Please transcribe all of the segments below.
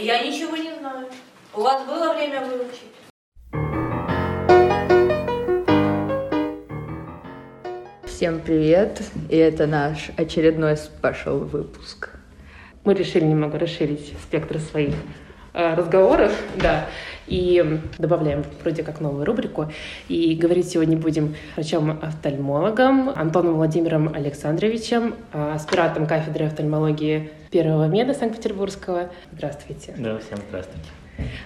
Я ничего не знаю. У вас было время выучить? Всем привет! И это наш очередной спешл выпуск. Мы решили немного расширить спектр своих э, разговоров, да, и добавляем вроде как новую рубрику. И говорить сегодня будем врачом-офтальмологом Антоном Владимиром Александровичем, э, аспиратом кафедры офтальмологии Первого меда Санкт-Петербургского. Здравствуйте. Да, всем здравствуйте.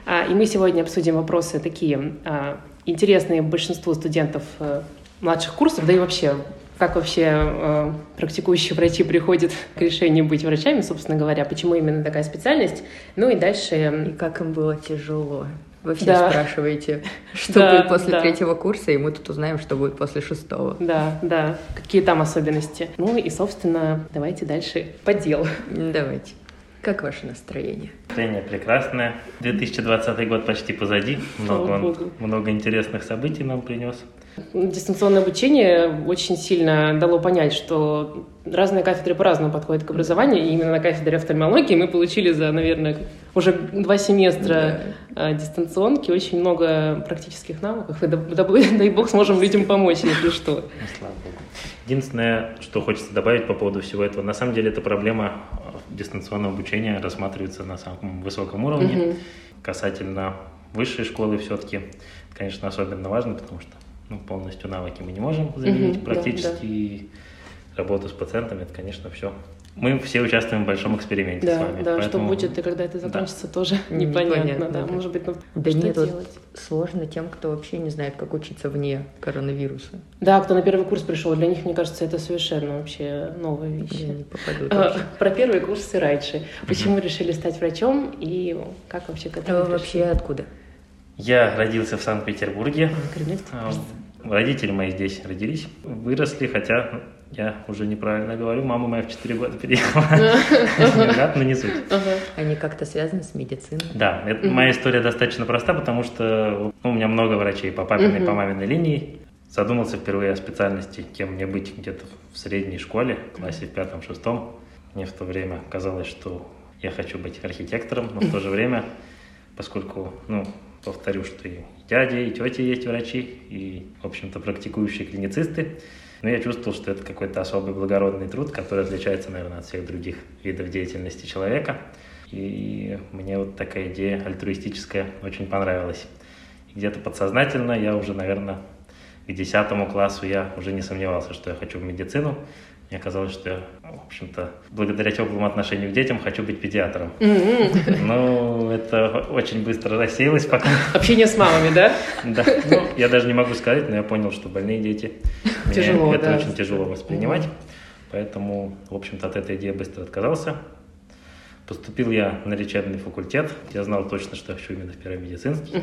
А, И мы сегодня обсудим вопросы такие а, интересные большинству студентов э, младших курсов, да и вообще, как вообще э, практикующие врачи приходят к решению быть врачами, собственно говоря, почему именно такая специальность. Ну и дальше... И как им было тяжело. Вы все Да. спрашиваете, что Да, будет после да. третьего курса, и мы тут узнаем, что будет после шестого. Да, да, какие там особенности. Ну и, собственно, давайте дальше по делу. Давайте. Как ваше настроение? Настроение прекрасное. 2020 год почти позади. Много, он- много интересных событий нам принес. Дистанционное обучение очень сильно дало понять, что разные кафедры по-разному подходят к образованию, и именно на кафедре офтальмологии мы получили за, наверное, уже два семестра э, дистанционки очень много практических навыков, и да- да- дай бог сможем людям помочь, если что. Ну, слава богу. Единственное, что хочется добавить по поводу всего этого, на самом деле эта проблема дистанционного обучения рассматривается на самом высоком уровне. Мгм. Касательно высшей школы все-таки, конечно, особенно важно, потому что ну, полностью навыки мы не можем заменить да, практически. И работу с пациентами, это, конечно, все. Мы все участвуем в большом эксперименте с Да, вами. да, что поэтому- будет и когда это Да. закончится, тоже Непонятно, непонятно. да. да. Может быть, ну, Да что нет, вот делать? сложно тем, кто вообще не знает, как учиться вне коронавируса. Да, кто на первый курс пришел, для них, мне кажется, это совершенно вообще новая вещь. Я не попаду А. Про первые курсы раньше. Почему решили стать врачом и как вообще к А этому вы вообще откуда? Я родился в Санкт-Петербурге. Родители мои здесь родились, выросли, хотя я уже неправильно говорю, мама моя в 4 года переехала. Невероятно, не суть. Они как-то связаны с медициной? Да, моя история достаточно проста, потому что ну, у меня много врачей по папиной и по маминой линии. Задумался впервые о специальности, кем мне быть где-то в средней школе, в классе в пятом-шестом. Мне в то время казалось, что я хочу быть архитектором, но в то же время, поскольку, ну, повторю, что и дяди, и тети есть врачи, и, в общем-то, практикующие клиницисты, но я чувствовал, что это какой-то особый благородный труд, который отличается, наверное, от всех других видов деятельности человека. И мне вот такая идея альтруистическая очень понравилась. Где-то подсознательно я уже, наверное, к десятому классу я уже не сомневался, что я хочу в медицину. Мне казалось, что я, в общем-то, благодаря теплому отношению к детям хочу быть педиатром. М-м. Но это очень быстро рассеялось пока. Общение с мамами, да? Да, ну, я даже не могу сказать, но я понял, что больные дети, Тяжело, это да. очень тяжело воспринимать. Поэтому, в общем-то, от этой идеи быстро отказался. Поступил я на лечебный факультет. Я знал точно, что я хочу именно в первый медицинский.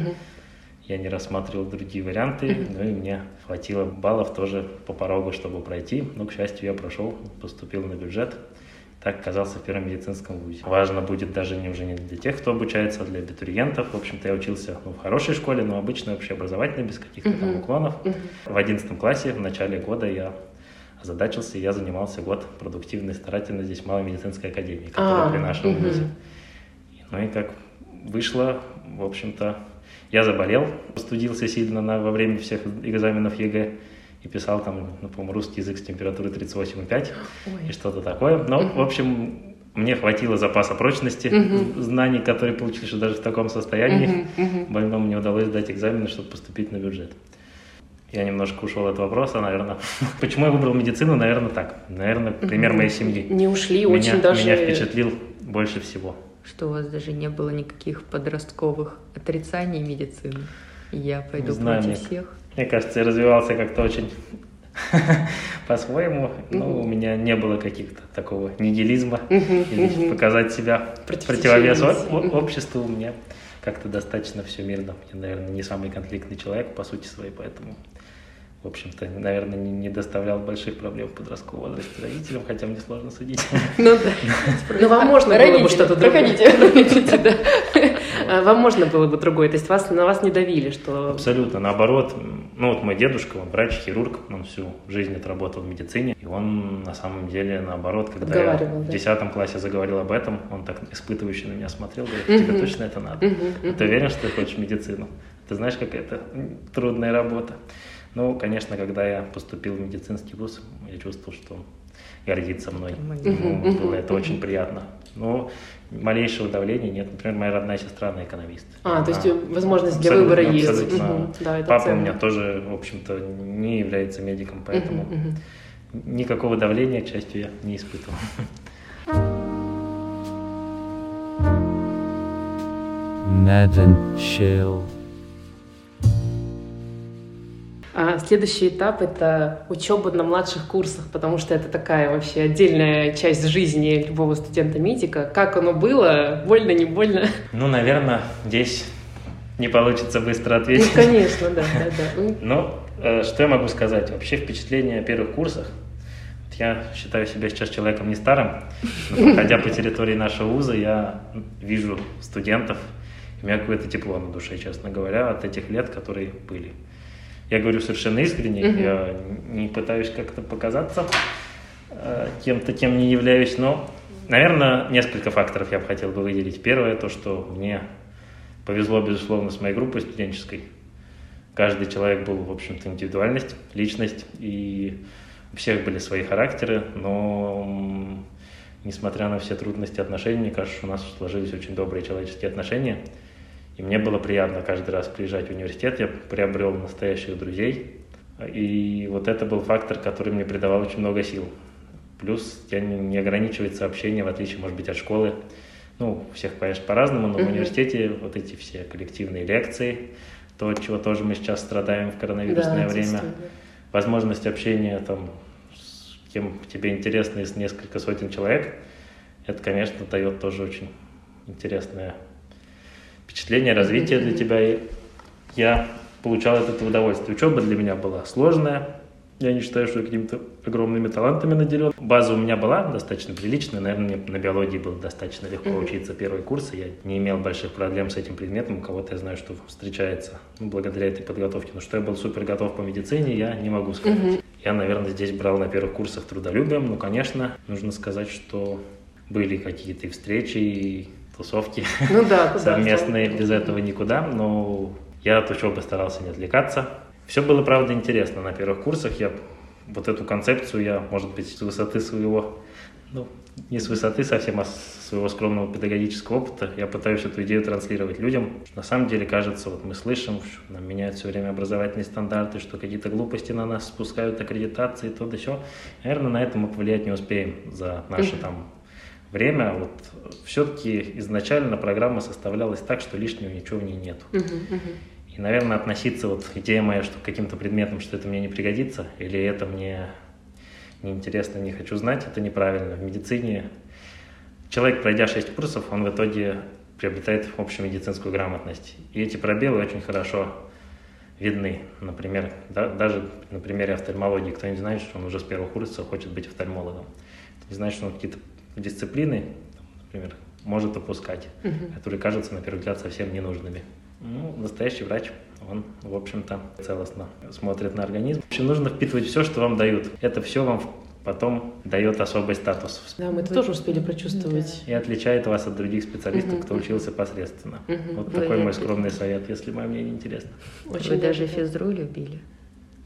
Я не рассматривал другие варианты, ну и мне хватило баллов тоже по порогу, чтобы пройти. Но, к счастью, я прошел, поступил на бюджет. Так оказался в первом медицинском вузе. Важно будет даже не уже не для тех, кто обучается, а для абитуриентов. В общем-то, я учился ну, в хорошей школе, но обычной общеобразовательной, без каких-то там уклонов. В одиннадцатом классе, в начале года я озадачился, и я занимался год продуктивно и старательно здесь Малой медицинской академии, которая А, при нашем вузе. Ну и как вышло, в общем-то, я заболел, простудился сильно на, во время всех экзаменов ЕГЭ и писал там, ну, по-моему, русский язык с температурой 38,5 и что-то такое. Но, в общем, мне хватило запаса прочности, знаний, которые получили, что даже в таком состоянии мгм. больному мне удалось сдать экзамены, чтобы поступить на бюджет. Я немножко ушел от вопроса, наверное. Почему я выбрал медицину? Наверное, так. Наверное, пример моей семьи. Не ушли, Меня, очень даже... меня впечатлил больше всего. Что у вас даже не было никаких подростковых отрицаний медицины? Я пойду Не знаю, против мне- всех. Мне кажется, я развивался как-то очень по-своему. Но у меня не было каких-то такого нигилизма показать себя Против противовес обществу. У меня как-то достаточно все мирно. Я, наверное, не самый конфликтный человек по сути своей, поэтому в общем-то, наверное, не, не доставлял больших проблем в подростковом возрасте родителям, хотя мне сложно судить. Ну да. Ну вам можно было бы что-то другое. Проходите. А Вам можно было бы другое, то есть вас, на вас не давили, что... Абсолютно, наоборот. Ну вот мой дедушка, он врач, хирург, он всю жизнь отработал в медицине, и он на самом деле наоборот, когда я в да? 10 классе заговорил об этом, он так испытывающе на меня смотрел, говорит, тебе точно это надо? Мгм, Ты уверен, что ты хочешь медицину? Ты знаешь, какая это трудная работа? Ну, конечно, когда я поступил в медицинский вуз, я чувствовал, что он гордится мной. Ему было это очень приятно. Но малейшего давления нет. Например, моя родная сестра, она экономист. А, то есть Она возможность для абсолютно- выбора есть. абсолютно. Да, это Папа у ценно. меня тоже, в общем-то, не является медиком, поэтому никакого давления, к счастью, я не испытывал. Ned and Chill. Следующий этап — это учеба на младших курсах, потому что это такая вообще отдельная часть жизни любого студента-медика. Как оно было? Больно, не больно? Ну, наверное, здесь не получится быстро Ну, ответить. конечно, да, да, да. Ну, Ну, э, что я могу сказать? Вообще впечатление о первых курсах. Я считаю себя сейчас человеком не старым, но проходя по территории нашего вуза, я вижу студентов, у меня какое-то тепло на душе, честно говоря, от этих лет, которые были. Я говорю совершенно искренне, Мгм. я не пытаюсь как-то показаться э, кем-то, кем не являюсь, но, наверное, несколько факторов я бы хотел бы выделить. Первое, то, что мне повезло, безусловно, с моей группой студенческой. Каждый человек был, в общем-то, индивидуальность, личность, и у всех были свои характеры, но несмотря на все трудности отношений, мне кажется, у нас сложились очень добрые человеческие отношения. И мне было приятно каждый раз приезжать в университет, я приобрел настоящих друзей. И вот это был фактор, который мне придавал очень много сил. Плюс я не, ограничивается общение, в отличие, может быть, от школы. Ну, всех, конечно, по-разному, но в Мгм. университете вот эти все коллективные лекции, то, от чего тоже мы сейчас страдаем в коронавирусное да, время, возможность общения там с кем тебе интересно из несколько сотен человек, это, конечно, дает тоже очень интересное впечатление, развитие для тебя. И я получал от этого удовольствие. Учеба для меня была сложная. Я не считаю, что я какими-то огромными талантами наделен. База у меня была достаточно приличная. Наверное, мне на биологии было достаточно легко Мгм. учиться первые курсы. Я не имел больших проблем с этим предметом. У кого-то я знаю, что встречается ну, благодаря этой подготовке. Но что я был супер готов по медицине, я не могу сказать. Мгм. Я, наверное, здесь брал на первых курсах трудолюбием. Ну, конечно, нужно сказать, что были какие-то и встречи, тусовки Ну да, куда совместные, без этого никуда. Но я от учебы старался не отвлекаться. Все было, правда, интересно на первых курсах. Я вот эту концепцию я, может быть, с высоты своего, ну, не с высоты совсем, а с своего скромного педагогического опыта, я пытаюсь эту идею транслировать людям. На самом деле, кажется, вот мы слышим, что нам меняют все время образовательные стандарты, что какие-то глупости на нас спускают, аккредитации, то да сё. Наверное, на это мы повлиять не успеем за Мгм. там время. Вот все-таки изначально программа составлялась так, что лишнего ничего в ней. Мгм, мгм. И, наверное, относиться, вот идея моя, что к каким-то предметам, что это мне не пригодится, или это мне неинтересно, не хочу знать, это неправильно. В медицине человек, пройдя 6 курсов, он в итоге приобретает общую медицинскую грамотность. И эти пробелы очень хорошо видны. Например, да, даже на примере офтальмологии, кто не знает, что он уже с первого курса хочет быть офтальмологом. Это не значит, что он какие-то дисциплины, например, может опускать, Мгм. которые кажутся, на первый взгляд, совсем ненужными. Ну, настоящий врач, он, в общем-то, целостно смотрит на организм. В общем, нужно впитывать все, что вам дают. Это все вам потом дает особый статус Да, мы это тоже успели прочувствовать. и отличает вас от других специалистов, Мгм. кто учился посредственно. Мгм. Вот Да, такой я мой скромный совет, если мое мнение интересно. Очень Вы даже да. физру любили.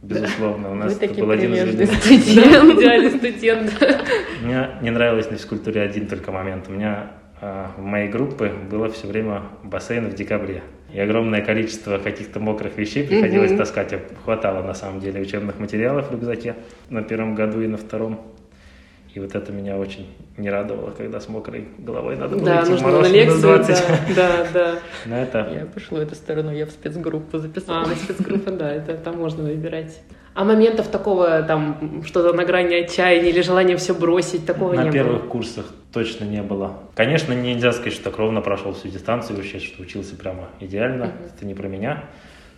Безусловно, у нас Вы это такой был один из студент. Идеальный студент. Мне не нравилось на физкультуре один только момент. У меня а, в моей группе было все время бассейн в декабре. И огромное количество каких-то мокрых вещей приходилось таскать. Хватало, на самом деле, учебных материалов в рюкзаке на первом году и на втором. И вот это меня очень не радовало, когда с мокрой головой надо было Да, идти в нужно мороз на лекцию, 20. да, да, да. Но это Я пошла эту сторону, я в спецгруппу А, записалась. на спецгруппа, да, это там можно выбирать. А моментов такого, там, что-то на грани отчаяния или желания все бросить, такого на не первых было? курсах точно не было. Конечно, нельзя сказать, что так ровно прошел всю дистанцию, вообще, что учился прямо идеально. Это не про меня.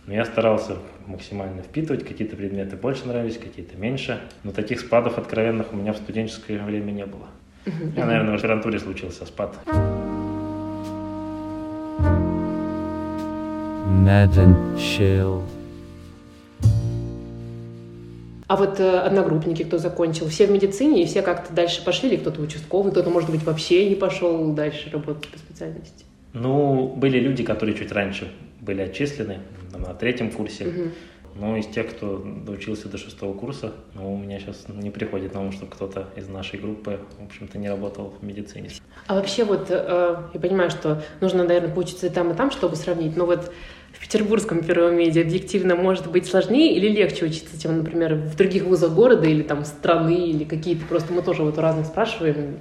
Но я старался максимально впитывать, какие-то предметы больше нравились, какие-то меньше. Но таких спадов откровенных у меня в студенческое время не было. У меня, наверное, в аспирантуре случился спад. Ned and Chill. А вот э, одногруппники, кто закончил, все в медицине, и все как-то дальше пошли, или кто-то участковый, кто-то, может быть, вообще не пошел дальше работать по специальности? Ну, были люди, которые чуть раньше были отчислены, на третьем курсе. Но из тех, кто доучился до шестого курса, ну, у меня сейчас не приходит на ум, что кто-то из нашей группы, в общем-то, не работал в медицине. А вообще вот, э, я понимаю, что нужно, наверное, поучиться и там, и там, чтобы сравнить, но вот в петербургском первом медиа объективно может быть сложнее или легче учиться, чем, например, в других вузах города или там страны, или какие-то, просто мы тоже вот у разных спрашиваем.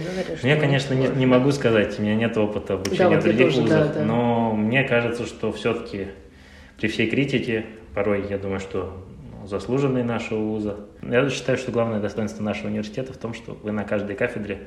Все говорят, Ну, я, что конечно, не, не могу сказать, у меня нет опыта обучения Да, вот я других тоже, вузах, да, да. но мне кажется, что все-таки при всей критике, порой я думаю, что ну, заслуженный нашего вуза. Я считаю, что главное достоинство нашего университета в том, что вы на каждой кафедре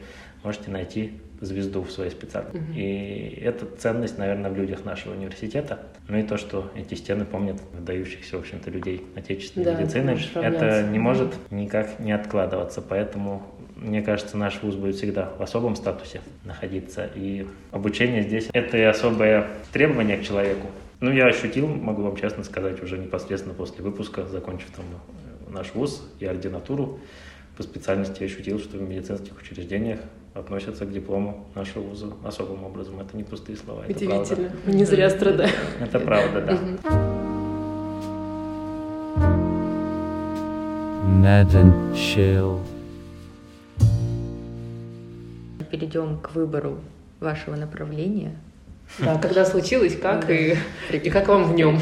можете найти звезду в своей специальности. И это ценность, наверное, в людях нашего университета. Ну и то, что эти стены помнят выдающихся, в общем-то, людей отечественной Да, медицины. Это не может никак не откладываться. Поэтому, мне кажется, наш вуз будет всегда в особом статусе находиться. И обучение здесь – это и особое требование к человеку. Ну, я ощутил, могу вам честно сказать, уже непосредственно после выпуска, закончив там э, наш вуз и ординатуру по специальности, я ощутил, что в медицинских учреждениях относятся к диплому нашего вуза особым образом. Это не пустые слова, это правда. Удивительно. Мы не зря страдаем. Это правда, да. And Chill. Перейдем к выбору вашего направления. Да, когда случилось, как и, и как вам в нем?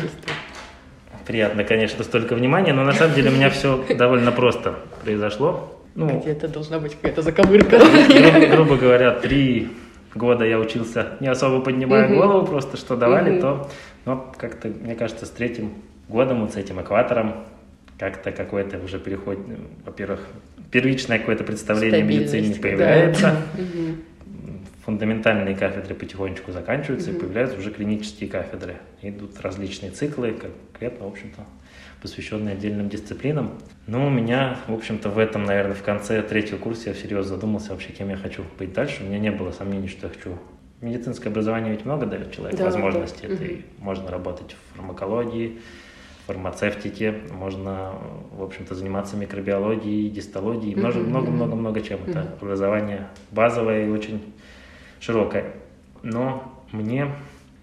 Приятно, конечно, столько внимания, но на самом деле у меня все довольно просто произошло. Ну, Где-то должна быть какая-то заковырка. грубо, грубо говоря, три года я учился, не особо поднимая Мгм. голову, просто что давали, Мгм. то, но как-то, мне кажется, с третьим годом, вот с этим экватором, как-то какой-то уже переход, ну, во-первых, первичное какое-то представление о медицине да. появляется, фундаментальные кафедры потихонечку заканчиваются, и появляются уже клинические кафедры. Идут различные циклы, конкретно, в общем-то, посвященные отдельным дисциплинам. Но у меня, в общем-то, в этом, наверное, в конце третьего курса я всерьез задумался вообще, кем я хочу быть дальше. У меня не было сомнений, что я хочу... Медицинское образование ведь много дает человеку Да, возможностей. да. Это и можно работать в фармакологии, фармацевтике, можно, в общем-то, заниматься микробиологией, дистологией, Мгм, мгм. много-много-много чем. Это Мгм. образование базовое и очень широкое. Но мне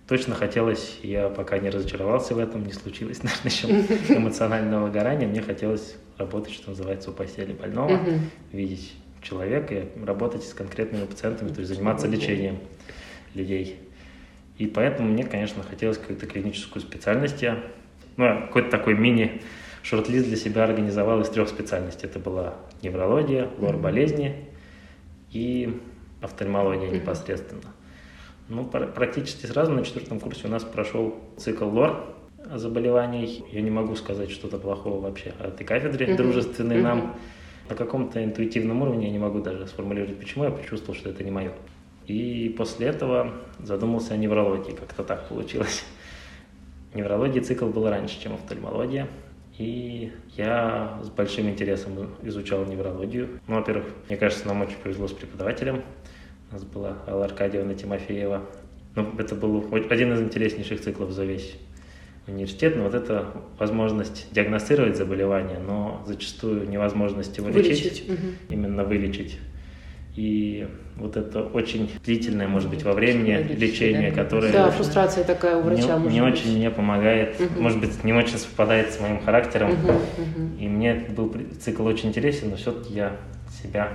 точно хотелось, я пока не разочаровался в этом, не случилось, наверное, еще эмоционального выгорания, мне хотелось работать, что называется, у постели больного, Мгм. видеть человека и работать с конкретными пациентами, то есть заниматься лечением людей. И поэтому мне, конечно, хотелось какую-то клиническую специальность. Я, ну, какой-то такой мини шорт-лист для себя организовал из трех специальностей. Это была неврология, лор болезни и офтальмология непосредственно. Ну, пр- практически сразу на четвертом курсе у нас прошел цикл лор заболеваний. Я не могу сказать что-то плохого вообще о этой кафедре, Мгм. дружественной нам. На каком-то интуитивном уровне я не могу даже сформулировать, почему я почувствовал, что это не мое. И после этого задумался о неврологии, как-то так получилось. Неврологии цикл был раньше, чем офтальмология. И я с большим интересом изучал неврологию. Ну, во-первых, мне кажется, нам очень повезло с преподавателем. У нас была Алла Аркадьевна Тимофеева. Ну, это был один из интереснейших циклов за весь университет. Но вот это возможность диагностировать заболевание, но зачастую невозможность его лечить Вылечить. Мгм. именно вылечить. И вот это очень длительное, может быть, во времени Лечение, лечение, да. которое Да, фрустрация такая у врача не, не быть. очень мне помогает, Мгм. может быть, не очень совпадает с моим характером. Мгм, мгм. И мне был цикл очень интересен, но все-таки я себя,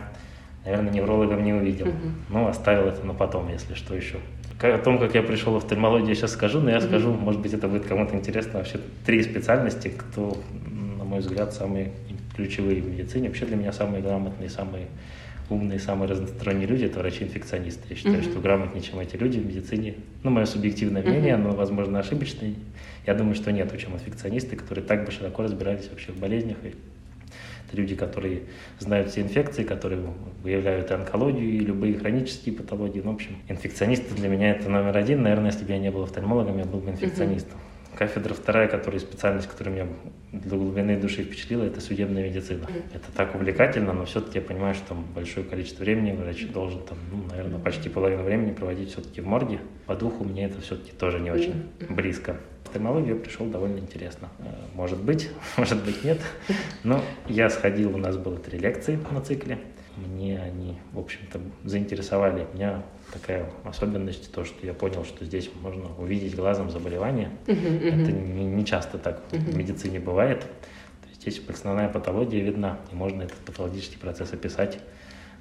наверное, неврологом не увидел. Мгм. Ну, оставил это на потом, если что еще. О том, как я пришел в офтальмологию, я сейчас скажу, но я скажу, может быть, это будет кому-то интересно. Вообще три специальности, кто, на мой взгляд, самые ключевые в медицине. Вообще для меня самые грамотные, самые умные, самые разносторонние люди – это врачи-инфекционисты. Я считаю, Мгм. что грамотнее, чем эти люди в медицине. Ну, мое субъективное мнение, Мгм. оно, возможно, ошибочное. Я думаю, что нет, чем инфекционисты, которые так бы широко разбирались вообще в болезнях. И это люди, которые знают все инфекции, которые выявляют и онкологию, и любые хронические патологии. Ну, в общем, инфекционисты для меня это номер один. Наверное, если бы я не был офтальмологом, я был бы инфекционистом. Кафедра вторая, которая специальность, которая меня до глубины души впечатлила, это судебная медицина. Это так увлекательно, но все-таки я понимаю, что там большое количество времени врач должен там, ну, наверное, почти половину времени проводить все-таки в морге. По духу мне это все-таки тоже не очень близко. В офтальмологию я пришел довольно интересно. Э, Может быть, может быть нет. Но я сходил, у нас было три лекции на цикле. Мне они, в общем-то, заинтересовали. Меня такая особенность, то, что я понял, что здесь можно увидеть глазом заболевание. Это не, не часто так в медицине бывает. То есть здесь основная патология видна, и можно этот патологический процесс описать.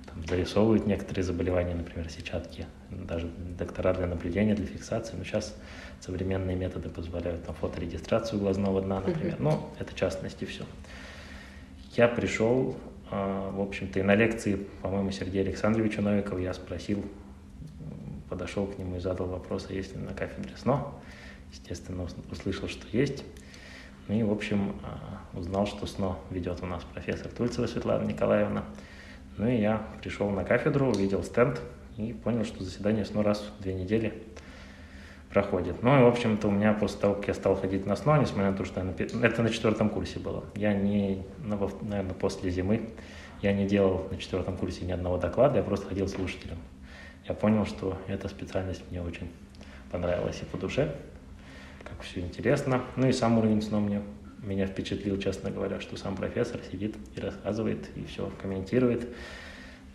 Там зарисовывают некоторые заболевания, например, сетчатки, даже доктора для наблюдения, для фиксации. Но сейчас современные методы позволяют там, фоторегистрацию глазного дна, например. Но это частности все. Я пришел, в общем-то, и на лекции, по-моему, Сергея Александровича Новикова я спросил, подошел к нему и задал вопрос, а есть ли на кафедре СНО. Естественно, ус- услышал, что есть. Ну и, в общем, а, узнал, что СНО ведет у нас профессор Тульцева Светлана Николаевна. Ну и я пришел на кафедру, увидел стенд и понял, что заседание СНО раз в две недели проходит. Ну и, в общем-то, у меня после того, как я стал ходить на СНО, несмотря на то, что я на это на четвертом курсе было, я не, наверное, после зимы, я не делал на четвертом курсе ни одного доклада, я просто ходил слушателем. Я понял, что эта специальность мне очень понравилась и по душе, как все интересно. Ну и сам уровень СНО мне меня впечатлил, честно говоря, что сам профессор сидит и рассказывает, и все комментирует,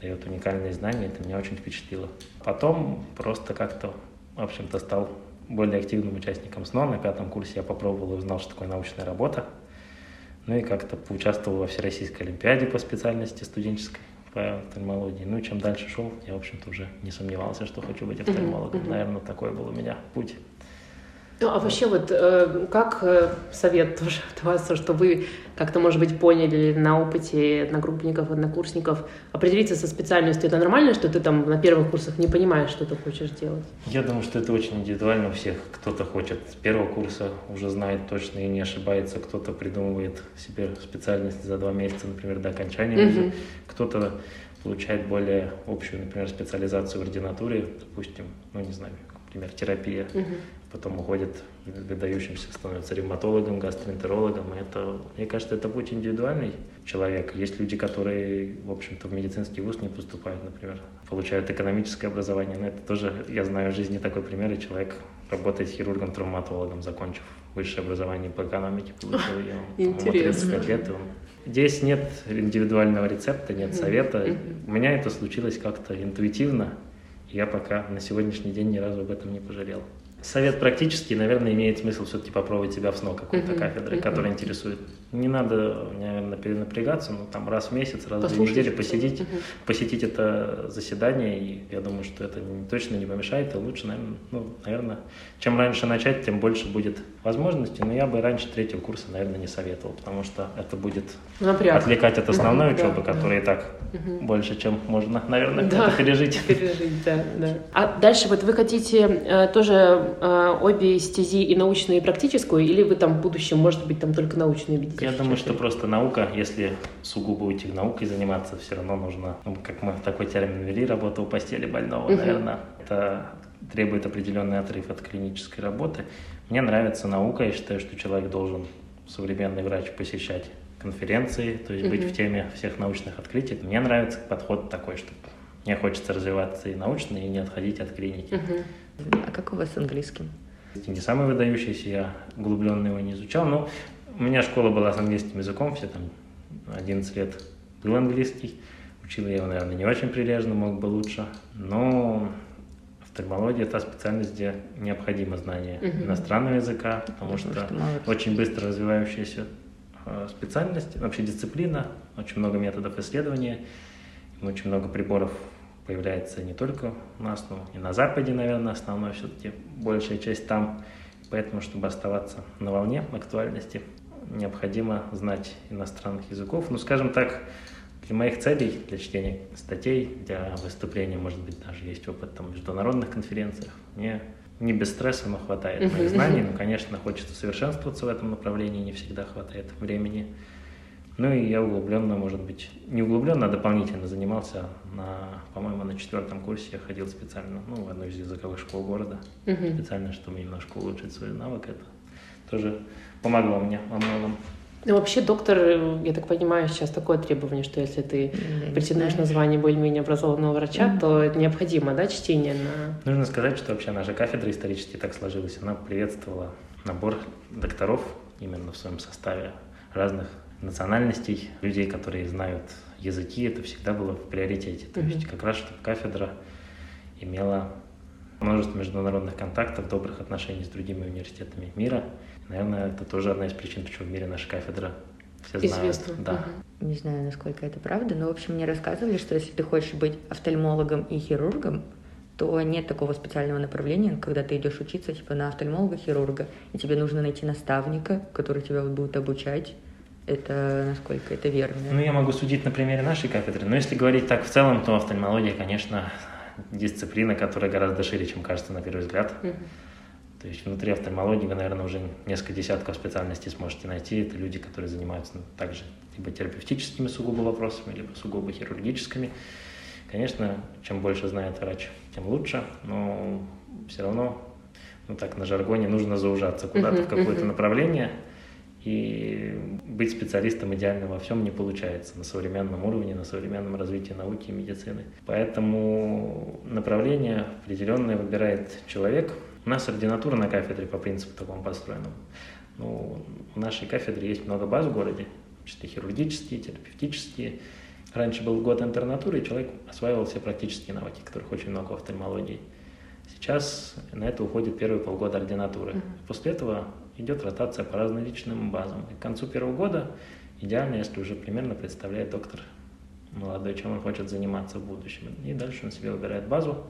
дает уникальные знания, это меня очень впечатлило. Потом просто как-то, в общем-то, стал более активным участником СНО. На пятом курсе я попробовал и узнал, что такое научная работа. Ну и как-то поучаствовал во Всероссийской Олимпиаде по специальности студенческой по офтальмологии. Ну и чем дальше шел, я, в общем-то, уже не сомневался, что хочу быть офтальмологом. Наверное, такой был у меня путь. Ну, а вообще вот э, как э, совет тоже от вас, что вы как-то, может быть, поняли на опыте одногруппников, однокурсников, определиться со специальностью, это нормально, что ты там на первых курсах не понимаешь, что ты хочешь делать? Я думаю, что это очень индивидуально у всех. Кто-то хочет с первого курса, уже знает точно и не ошибается, кто-то придумывает себе специальность за два месяца, например, до окончания. Мгм. Кто-то получает более общую, например, специализацию в ординатуре, допустим, ну не знаю, например, терапия, Мгм. Потом уходит выдающимся, становится ревматологом, гастроэнтерологом. И Это, мне кажется, это путь индивидуальный человека. Есть люди, которые, в общем-то, в медицинский вуз не поступают, например, получают экономическое образование. Но это тоже, я знаю в жизни такой пример, и человек работает хирургом-травматологом, закончив высшее образование по экономике, получил ее, Интересно. 35 лет. и он- Здесь нет индивидуального рецепта, нет совета. У меня это случилось как-то интуитивно, я пока на сегодняшний день ни разу об этом не пожалел. Совет практический, наверное, имеет смысл все-таки попробовать себя в СНО какой-то Мгм, кафедры, мгм. которая интересует. Не надо, наверное, перенапрягаться, но там раз в месяц, раз в две Послушать недели посидеть, Мгм. посетить это заседание, и я думаю, что это не- точно не помешает, и лучше, наверное, ну, наверное, чем раньше начать, тем больше будет возможностей, но я бы раньше третьего курса, наверное, не советовал, потому что это будет Напряг. отвлекать от основной да, учебы, да. которая и так Мгм. больше, чем можно, наверное, Да. это пережить. Пережить, да, да. А дальше вот вы хотите э, тоже э, обе стези и научную, и практическую, или вы там в будущем, может быть, там только научную видите? Я думаю, что просто наука, если сугубо уйти наукой заниматься, все равно нужно, ну, как мы такой термин ввели, работа у постели больного, Мгм. наверное. Это требует определенный отрыв от клинической работы. Мне нравится наука, я считаю, что человек должен, современный врач, посещать конференции, то есть быть в теме всех научных открытий. Мне нравится подход такой, что мне хочется развиваться и научно, и не отходить от клиники. Мгм. А как у вас с английским? Не самый выдающийся, я углубленно его не изучал, но у меня школа была с английским языком, все там 11 лет был английский, учил я его, наверное, не очень прилежно, мог бы лучше, но офтальмология – это специальность, где необходимо знание Мгм. иностранного языка, потому что Потому что очень быстро развивающаяся э, специальность, вообще дисциплина, очень много методов исследования, очень много приборов появляется не только у нас, но и на Западе, наверное, основной все-таки большая часть там. Поэтому, чтобы оставаться на волне актуальности, необходимо знать иностранных языков. Ну, скажем так, для моих целей, для чтения статей, для выступления, может быть, даже есть опыт там, в международных конференциях, мне не без стресса, но хватает моих знаний. Ну, конечно, хочется совершенствоваться в этом направлении, не всегда хватает времени. Ну и я углубленно, может быть, не углубленно, а дополнительно занимался на, по-моему, на четвертом курсе я ходил специально, ну, в одну из языковых школ города, Мгм. специально, чтобы немножко улучшить свой навык. Это тоже помогло мне во многом. Ну, вообще, доктор, я так понимаю, сейчас такое требование, что если ты претендуешь на звание более-менее образованного врача, Мгм. то необходимо, да, чтение на... Нужно сказать, что вообще наша кафедра исторически так сложилась. Она приветствовала набор докторов именно в своем составе разных национальностей, людей, которые знают языки, это всегда было в приоритете. То Мгм. есть как раз, чтобы кафедра имела множество международных контактов, добрых отношений с другими университетами мира. Наверное, это тоже одна из причин, почему в мире наша кафедра все знают. Известно. Да. Мгм. Не знаю, насколько это правда, но, в общем, мне рассказывали, что если ты хочешь быть офтальмологом и хирургом, то нет такого специального направления, когда ты идешь учиться типа на офтальмолога-хирурга, и тебе нужно найти наставника, который тебя вот будет обучать. Это насколько это верно? Ну, я могу судить на примере нашей кафедры, но если говорить так в целом, то офтальмология, конечно, дисциплина, которая гораздо шире, чем кажется на первый взгляд. Мгм. То есть внутри офтальмологии вы, наверное, уже несколько десятков специальностей сможете найти. Это люди, которые занимаются ну, также либо терапевтическими сугубо вопросами, либо сугубо хирургическими. Конечно, чем больше знает врач, тем лучше, но все равно, ну так, на жаргоне нужно заужаться куда-то в какое-то направление, и быть специалистом идеально во всем не получается на современном уровне, на современном развитии науки и медицины. Поэтому направление определенное выбирает человек. У нас ординатура на кафедре по принципу такому построена. Ну, в нашей кафедре есть много баз в городе, числе хирургические, терапевтические. Раньше был год интернатуры, и человек осваивал все практические навыки, которых очень много в офтальмологии. Сейчас на это уходит первые полгода ординатуры. Мгм. После этого идет ротация по различным базам. И к концу первого года идеально, если уже примерно представляет доктор молодой, чем он хочет заниматься в будущем. И дальше он себе выбирает базу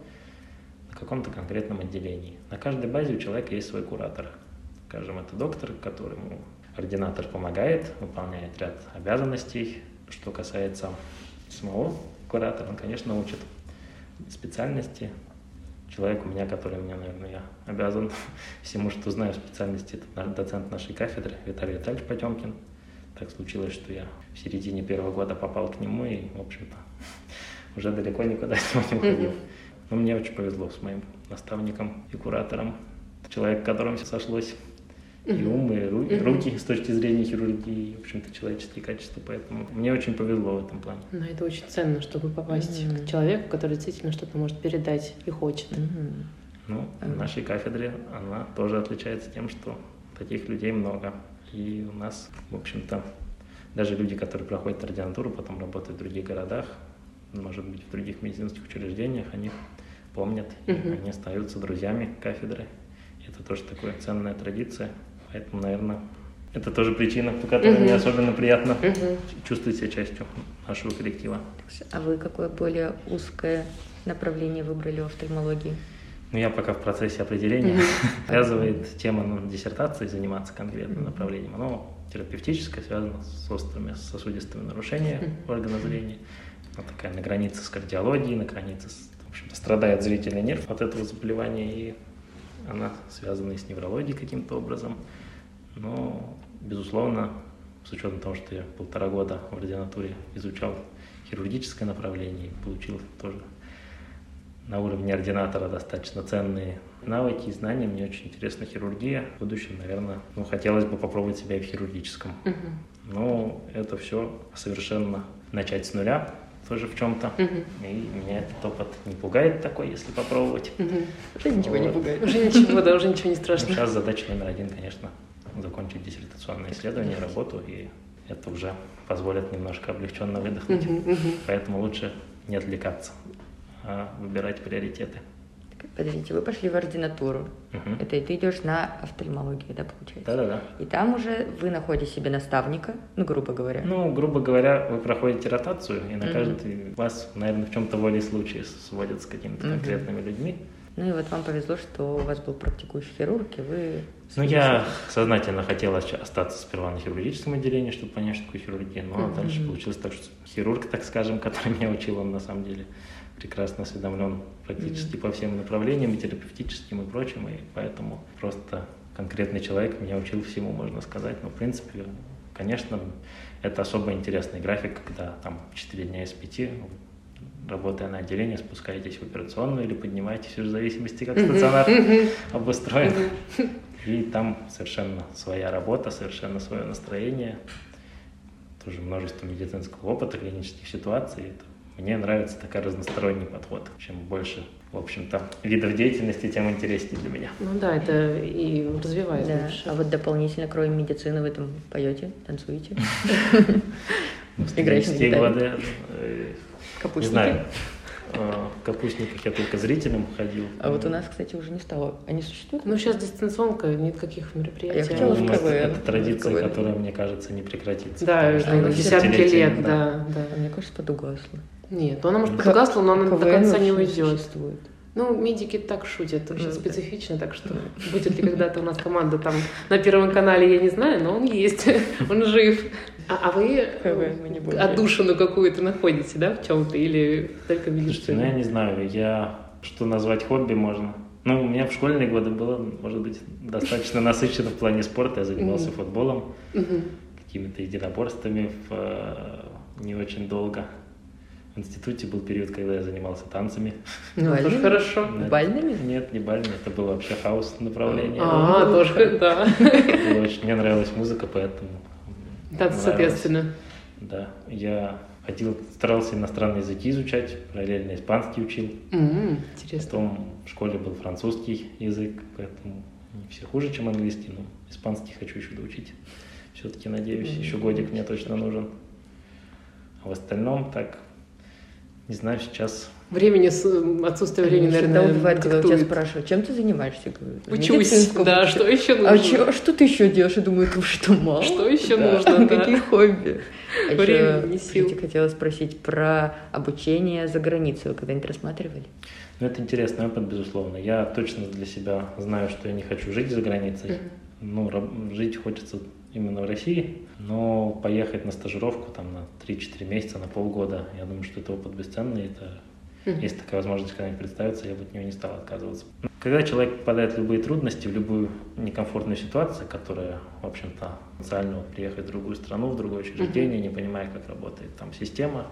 на каком-то конкретном отделении. На каждой базе у человека есть свой куратор. Скажем, это доктор, которому ординатор помогает, выполняет ряд обязанностей. Что касается самого куратора, он, конечно, учит специальности. Человек у меня, который мне, наверное, я обязан всему, что знаю в специальности, это наш доцент нашей кафедры Виталий Витальевич Потемкин. Так случилось, что я в середине первого года попал к нему и, в общем-то, уже далеко никуда не уходил. Мгм. Но мне очень повезло с моим наставником и куратором. Человек, которым все сошлось и ум, и ру- и Мгм. руки с точки зрения хирургии, и, в общем-то, человеческие качества. Поэтому мне очень повезло в этом плане. Но это очень ценно, чтобы попасть Мгм. к человеку, который действительно что-то может передать и хочет. Мгм. Ну, на Мгм. нашей кафедре она тоже отличается тем, что таких людей много. И у нас, в общем-то, даже люди, которые проходят ординатуру, потом работают в других городах, может быть, в других медицинских учреждениях, они помнят, Мгм. они остаются друзьями кафедры. Это тоже такая ценная традиция. Поэтому, наверное, это тоже причина, по которой Мгм. мне особенно приятно Мгм. чувствовать себя частью нашего коллектива. А вы какое более узкое направление выбрали в офтальмологии? Ну, я пока в процессе определения. Связывает тема ну, диссертации заниматься конкретным направлением. Оно терапевтическое, связано с острыми сосудистыми нарушениями органа зрения. Она такая на границе с кардиологией, на границе с... В общем-то, страдает зрительный нерв от этого заболевания, и она связана и с неврологией каким-то образом. Но, безусловно, с учетом того, что я полтора года в ординатуре изучал хирургическое направление и получил тоже на уровне ординатора достаточно ценные навыки и знания. Мне очень интересна хирургия. В будущем, наверное, ну, хотелось бы попробовать себя и в хирургическом. Мгм. Но это все совершенно начать с нуля тоже в чем-то. Мгм. И меня этот опыт не пугает такой, если попробовать. Мгм. Уже ничего не Вот. пугает. Уже ничего, да, уже ничего не Ну, страшно. Сейчас задача номер один, конечно, закончить диссертационное исследование, работу, и это уже позволит немножко облегченно выдохнуть. Поэтому лучше не отвлекаться, а выбирать приоритеты. Подождите, вы пошли в ординатуру. Мгм. Это и ты идешь на офтальмологию, да, получается? Да-да-да. И там уже вы находите себе наставника, ну, грубо говоря. Ну, грубо говоря, вы проходите ротацию, и на Мгм. каждый вас, наверное, в чем-то воле случая сводят с какими-то Мгм. конкретными людьми. Ну и вот вам повезло, что у вас был практикующий хирург, и вы... Ну, я сознательно хотел остаться сперва на хирургическом отделении, чтобы понять, что такое хирургия, но Мгм. дальше получилось так, что хирург, так скажем, который меня учил, он на самом деле прекрасно осведомлен практически по всем направлениям, и терапевтическим, и прочим, и поэтому просто конкретный человек меня учил всему, можно сказать. Но, в принципе, конечно, это особо интересный график, когда там 4 дня из 5 работая на отделении, спускаетесь в операционную или поднимаетесь, уже в зависимости, как стационар обустроен. И там совершенно своя работа, совершенно свое настроение, тоже множество медицинского опыта, клинических ситуаций. Это- Мне нравится такой разносторонний подход. Чем больше, в общем-то, видов деятельности, тем интереснее для меня. Ну да, это и развивает Да. А вот дополнительно, кроме медицины, вы там поете, танцуете? В Играешь на годы, э, не Капустники? знаю, э, в капустниках я только зрителем ходил. А вот у нас, кстати, уже не стало. Они существуют? Ну, сейчас дистанционка, нет каких мероприятий. Я хотела Ну, в КВН. Это традиция, которая, мне кажется, не прекратится. Да, она десятки лет, да, да. Мне кажется, подугасло. Нет, она может подугасла, но она до КВН конца не уйдет. существует. Ну, медики так шутят, очень да. специфично, так что будет ли когда-то у нас команда там на Первом канале, я не знаю, но он есть, он жив. А, а вы КВН отдушину какую-то находите, да, в чем-то, или только Слушайте, ну я не знаю, я что назвать хобби можно. Ну, у меня в школьные годы было, может быть, достаточно насыщенно в плане спорта. Я занимался футболом, какими-то единоборствами в, э, не очень долго. В институте был период, когда я занимался танцами. Ну, тоже Бальными? хорошо. Да. Бальными? Нет, не бальными, это было вообще хаос направление. А, тоже, да. Очень- Мне нравилась музыка, поэтому... Танцы, соответственно. Да, я ходил, старался иностранные языки изучать, параллельно испанский учил. М, Интересно. Потом в школе был французский язык, поэтому не все хуже, чем английский, но испанский хочу еще доучить. Все-таки, надеюсь, еще годик мне точно нужен. А в остальном так, не знаю, сейчас Времени, отсутствие времени, Всегда наверное, бывает, когда у тебя спрашивают, чем ты занимаешься? Говорю, «В Учусь, да, учусь». что еще нужно? А чё- что ты еще делаешь? Я думаю, ты что, мало? Что еще Да. нужно, да. Какие хобби? А Времени, еще, сил. кстати, хотела спросить про обучение за границей. Вы когда-нибудь рассматривали? Ну, это интересный опыт, безусловно. Я точно для себя знаю, что я не хочу жить за границей. Ну, раб- жить хочется именно в России, но поехать на стажировку там на 3-4 месяца, на полгода, я думаю, что это опыт бесценный, это если такая возможность когда-нибудь представится, я бы от нее не стал отказываться. Когда человек попадает в любые трудности, в любую некомфортную ситуацию, которая, в общем-то, потенциально вот приехать в другую страну, в другое учреждение, не понимая, как работает там система,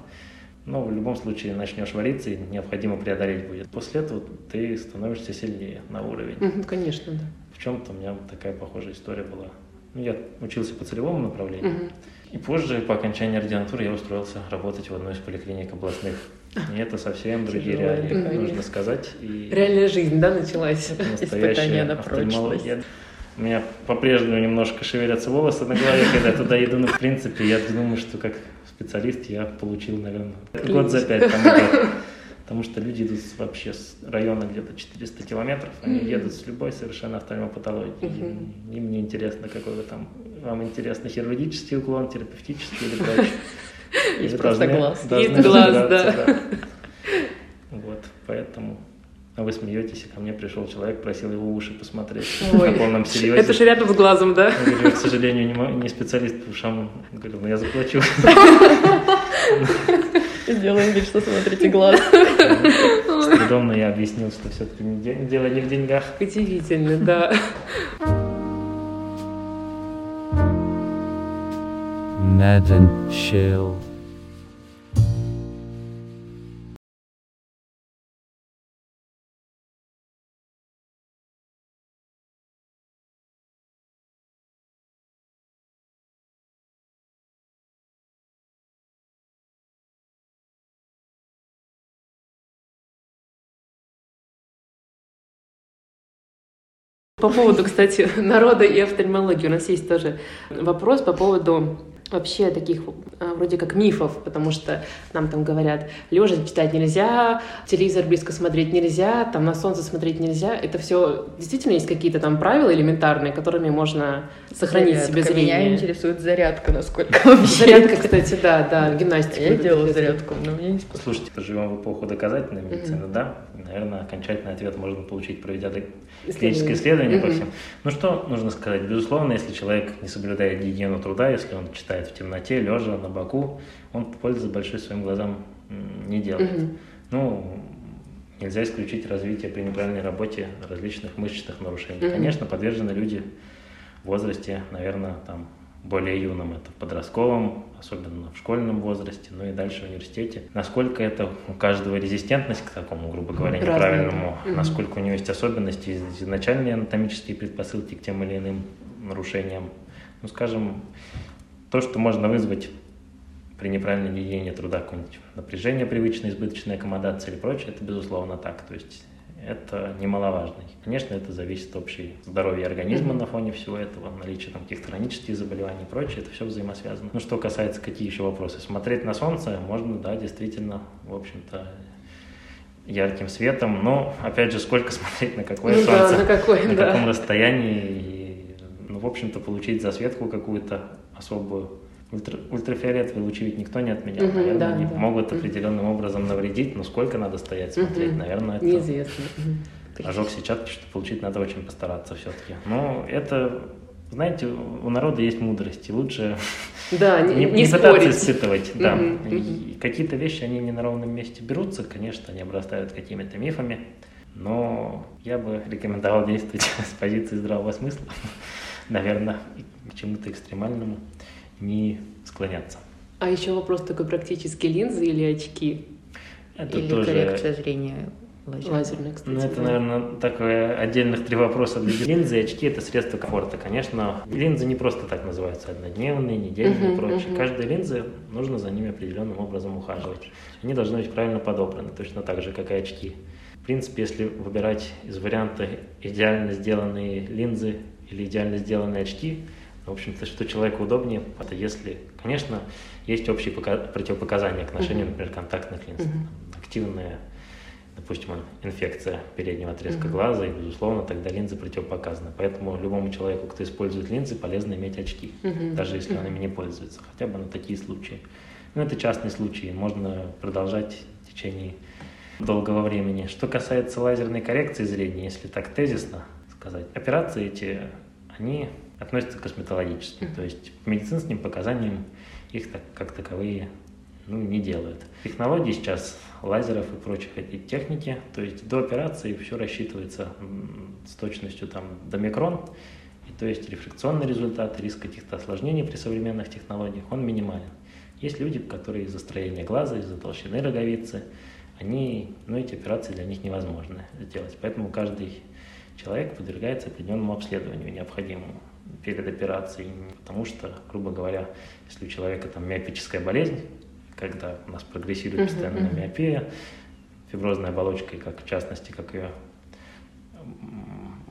но в любом случае начнешь вариться, и необходимо преодолеть будет. После этого ты становишься сильнее на уровень. Конечно, да. В чем-то у меня такая похожая история была. Ну, я учился по целевому направлению. Мгм. И позже, по окончании ординатуры, я устроился работать в одной из поликлиник областных. И это совсем другие реалии, дыхание. нужно сказать. И Реальная жизнь, да, началась? Испытание настоящая на прочность. У меня по-прежнему немножко шевелятся волосы на голове, когда я туда иду. Но, в принципе, я думаю, что как специалист я получил, наверное, год за пять. Потому что люди идут вообще с района где-то 400 километров, они едут с любой совершенно офтальмопатологией. И Им не интересно, какой вы там, вам интересно хирургический уклон, терапевтический или прочее. Есть просто глаз. Есть глаз, да. Вот, поэтому... А вы смеетесь, и ко мне пришел человек, просил его уши посмотреть Ой, на полном серьезе. Это же рядом с глазом, да? Я говорю, к сожалению, не, не специалист по ушам. Говорю, ну я заплачу. Делаем вид, что смотрите глаз. С трудом, я объяснил, что все-таки дело не в деньгах. Удивительно, да. Ned and По поводу, кстати, народа и офтальмологии у нас есть тоже вопрос по поводу вообще таких а, вроде как мифов, потому что нам там говорят, лежа читать нельзя, телевизор близко смотреть нельзя, там на солнце смотреть нельзя. Это все действительно есть какие-то там правила элементарные, которыми можно сохранить себе Зарядка. Меня зрение. интересует зарядка, насколько вообще. Зарядка, кстати, да, да, гимнастика. Я делала зарядку, но мне не. Слушайте, живем в эпоху доказательной медицины, да? Наверное, окончательный ответ можно получить, проведя клиническое исследование по всем. Ну что нужно сказать? Безусловно, если человек не соблюдает гигиену труда, если он читает в темноте, лежа на боку, он пользы большой своим глазам не делает. Ну, нельзя исключить развитие при неправильной работе различных мышечных нарушений. Конечно, подвержены люди в возрасте, наверное, там более юном, это в подростковом, особенно в школьном возрасте, ну и дальше в университете. Насколько это у каждого резистентность к такому, грубо говоря, неправильному. Мгм. насколько у него есть особенности, изначальные анатомические предпосылки к тем или иным нарушениям. Ну, скажем, то, что можно вызвать при неправильном ведении труда какое-нибудь напряжение привычное, избыточная аккомодация или прочее, это безусловно так. То есть это немаловажно. Конечно, это зависит от общей здоровья организма на фоне всего этого, наличия там каких-то хронических заболеваний и прочее, это все взаимосвязано. Ну, что касается какие еще вопросы? Смотреть на солнце можно, да, действительно, в общем-то, ярким светом, но, опять же, сколько смотреть на какое Ну да, солнце, на какое, на да. каком расстоянии, и, ну, в общем-то, получить засветку какую-то особую. Ультра- ультрафиолет вылучи ведь никто не отменял. Мгм, Наверное, да, они да. могут определенным образом навредить, но сколько надо стоять, смотреть, Мгм. наверное, это Неизвестно. Мгм. ожог сетчатки, что получить надо очень постараться все-таки. Но это, знаете, у народа есть мудрость, и лучше Да, не, не, не пытаться испытывать. Да. Мгм, И Какие-то вещи, они не на ровном месте берутся, конечно, они обрастают какими-то мифами, но я бы рекомендовал действовать с позиции здравого смысла, наверное, к чему-то экстремальному не склоняться. А еще вопрос такой практически линзы или очки? Это Или тоже коррекция зрения. Лазерные, кстати. Ну, это, да. наверное, такое отдельных три вопроса для линзы и очки – это средство комфорта. Конечно, линзы не просто так называются, однодневные, недельные и прочее. мгм. Каждой линзы нужно за ними определенным образом ухаживать. Они должны быть правильно подобраны, точно так же, как и очки. В принципе, если выбирать из варианта идеально сделанные линзы или идеально сделанные очки, в общем-то, что человеку удобнее, это если, конечно, есть общие пока- противопоказания к ношению, Мгм. например, контактных линз. Мгм. Активная допустим, инфекция переднего отрезка Мгм. глаза, и, безусловно, тогда линзы противопоказаны. Поэтому любому человеку, кто использует линзы, полезно иметь очки, Мгм. даже если он Мгм. ими не пользуется, хотя бы на такие случаи. Но это частные случаи, можно продолжать в течение долгого времени. Что касается лазерной коррекции зрения, если так тезисно сказать, операции эти, они относятся к косметологическим, Мгм. то есть по медицинским показаниям их так, как таковые ну, не делают. Технологии сейчас лазеров и прочих этой техники, то есть до операции все рассчитывается с точностью там, до микрон, и то есть рефракционный результат, риск каких-то осложнений при современных технологиях, он минимален. Есть люди, которые из-за строения глаза, из-за толщины роговицы, они, ну, эти операции для них невозможно сделать. Поэтому каждый человек подвергается определенному обследованию необходимому перед операцией, потому что, грубо говоря, если у человека там миопическая болезнь, когда у нас прогрессирует постоянно мгм. миопия, фиброзной оболочкой, как в частности, как ее,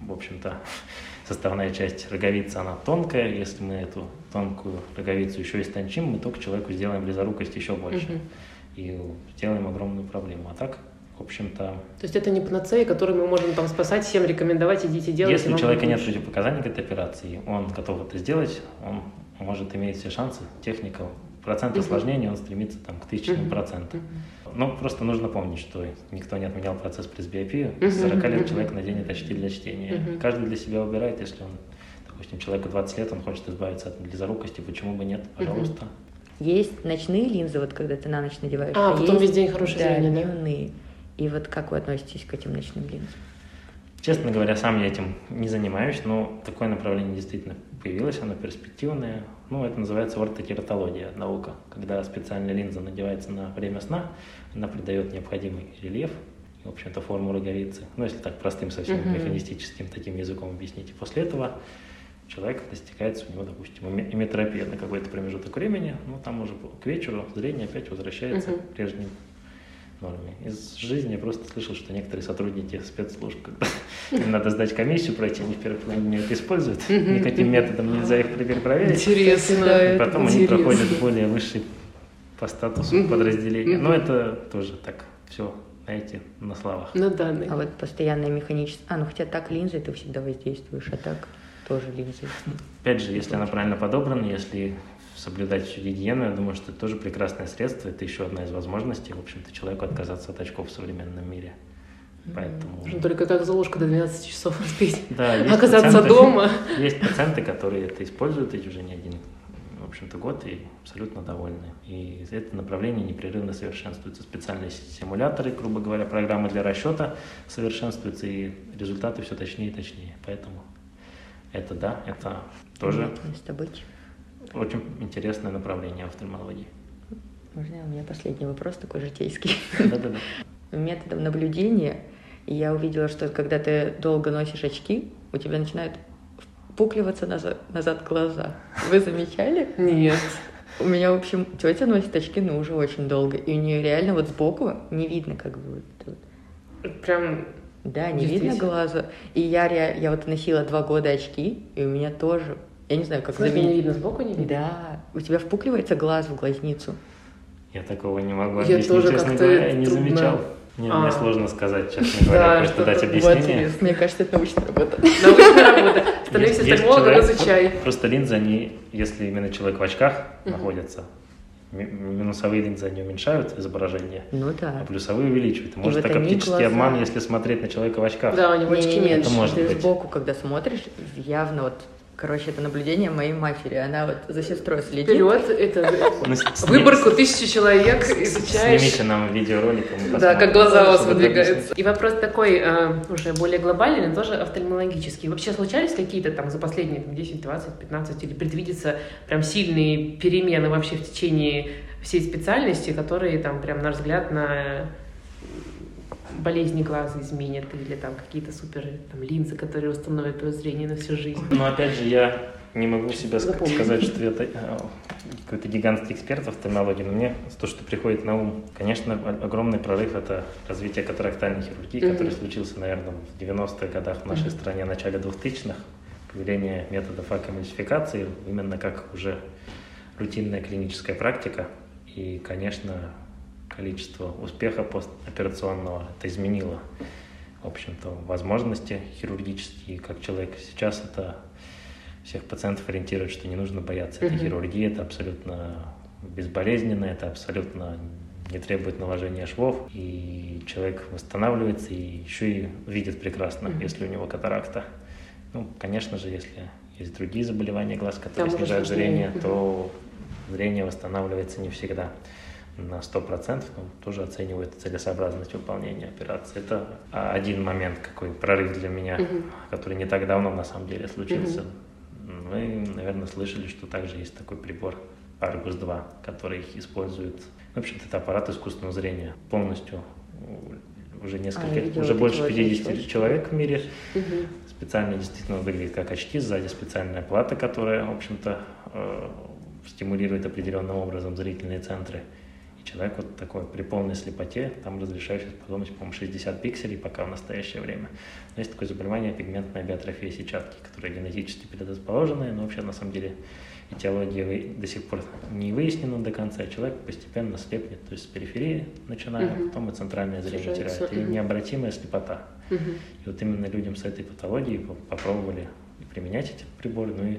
в общем-то, составная часть роговицы, она тонкая. Если мы эту тонкую роговицу еще истончим, мы только человеку сделаем близорукость еще больше. И сделаем огромную проблему. А так, в общем-то, То есть это не панацея, которую мы можем там спасать, всем рекомендовать, идите делать. если у человека нет противопоказаний к этой операции, он готов это сделать, он может иметь все шансы, техника, процент осложнений, он стремится там, к тысячным Мгм. процентам. Мгм. Ну, просто нужно помнить, что никто не отменял процесс пресбиопии. С 40 лет человек наденет очки для чтения. Мгм. Каждый для себя выбирает, если он, допустим, человеку 20 лет, он хочет избавиться от близорукости, почему бы нет, пожалуйста. Есть ночные линзы, вот когда ты на ночь надеваешь. А, потом есть, весь день хорошее да, зрение, да? дневные. И вот как вы относитесь к этим ночным линзам? Честно говоря, сам я этим не занимаюсь, но такое направление действительно появилось, оно перспективное. Ну, это называется ортокератология, наука, когда специальная линза надевается на время сна, она придает необходимый рельеф, в общем-то, форму роговицы. Ну, если так простым совсем Мгм. механистическим таким языком объяснить. И после этого человек достигается у него, допустим, эметропия на какой-то промежуток времени, ну, там уже к вечеру зрение опять возвращается Мгм. к прежним норме. Из жизни я просто слышал, что некоторые сотрудники спецслужб, когда им надо сдать комиссию, пройти, они в первый половине это используют. Никаким методом нельзя их проверить. Интересно. И потом они проходят более высший по статусу подразделения. Но это тоже так, все, знаете, на словах. На данный. А вот постоянная механическая... А, ну хотя так линзой ты всегда воздействуешь, а так тоже линзой. Опять же, если она правильно подобрана, если соблюдать всю гигиену, я думаю, что это тоже прекрасное средство. Это еще одна из возможностей, в общем-то, человеку отказаться от очков в современном мире. Поэтому... Нужно только как Золушка до 12 часов успеть Да, оказаться пациенты- дома. Есть пациенты, которые это используют, и уже не один, в общем-то, год, и абсолютно довольны. И это направление непрерывно совершенствуется. Специальные симуляторы, грубо говоря, программы для расчета совершенствуются, и результаты все точнее и точнее. Поэтому это да, это тоже Место быть. Очень интересное направление офтальмологии. Можно у меня последний вопрос такой житейский. Да-да-да. Методом наблюдения я увидела, что когда ты долго носишь очки, у тебя начинают впукливаться назад, назад глаза. Вы замечали? Нет. У меня, в общем, тетя носит очки, но уже очень долго. И у нее реально вот сбоку не видно, как бы вот это вот. Прям Да, не видно глаза. И я, я вот носила два года очки, и у меня тоже, я не знаю, как в смысле, не видно сбоку, не видно? Да, у тебя впукливается глаз в глазницу. Я такого не могу Я объяснить, тоже честно как-то говоря, я не трудно. замечал. Не, А. мне сложно сказать, честно говоря, просто дать что-то- объяснение. вот, Мне кажется, это научная работа. Научная работа. Становись офтальмологом, изучай. Просто линзы, они, если именно человек в очках находится, ми- минусовые линзы, они уменьшают изображение, Ну а да. плюсовые увеличивают. И Может, вот они оптический глаза. обман, если смотреть на человека в очках. Да, у него очки меньше. может ты быть. сбоку, когда смотришь, явно вот, короче, это наблюдение моей матери. Она вот за сестрой следит. Вперед, это Ну, выборку тысячи человек изучаешь. Снимите нам видеоролик. Да, как глаза у вас выдвигаются. И вопрос такой, э, уже более глобальный, но тоже офтальмологический. Вообще случались какие-то там за последние там, 10, 20, 15 или предвидятся прям сильные перемены вообще в течение всей специальности, которые там прям, на взгляд, на болезни глаза изменят или там какие-то супер там, линзы, которые установят твое зрение на всю жизнь. Но опять же, я не могу себя Запомни. сказать, что я э, какой-то гигантский эксперт в офтальмологии, но мне то, что приходит на ум, конечно, огромный прорыв – это развитие катарактальной хирургии, Мгм. который случился, наверное, в 90-х годах в нашей Мгм. стране, в начале 2000-х, появление методов аккомультификации, именно как уже рутинная клиническая практика. И, конечно, количество успеха постоперационного. Это изменило, в общем-то, возможности хирургические, как человек сейчас это всех пациентов ориентирует, что не нужно бояться этой хирургии, это абсолютно безболезненно, это абсолютно не требует наложения швов, и человек восстанавливается и еще и видит прекрасно, если у него катаракта. Ну, конечно же, если есть другие заболевания глаз, которые Там снижают зрение, то зрение восстанавливается не всегда на 100%, но тоже оценивают целесообразность выполнения операции. Это а, один момент, какой прорыв для меня, Мгм. который не так давно на самом деле случился. Вы, наверное, слышали, что также есть такой прибор Argus-2, который использует, в общем-то, это аппарат искусственного зрения, полностью уже А, несколько, видела уже больше вот 50 очки. человек в мире Мгм. специально действительно выглядит как очки, сзади специальная плата, которая, в общем-то, э, стимулирует определенным образом зрительные центры. И человек вот такой при полной слепоте, там разрешающая способность, по-моему, 60 пикселей пока в настоящее время. Но есть такое заболевание пигментная биотрофия сетчатки, которая генетически предрасположенная, но вообще на самом деле этиология до сих пор не выяснена до конца, и человек постепенно слепнет, то есть с периферии начиная, Мгм. потом и центральное зрение теряет, и мгм. необратимая слепота. Мгм. И вот именно людям с этой патологией по- попробовали и применять эти приборы, ну и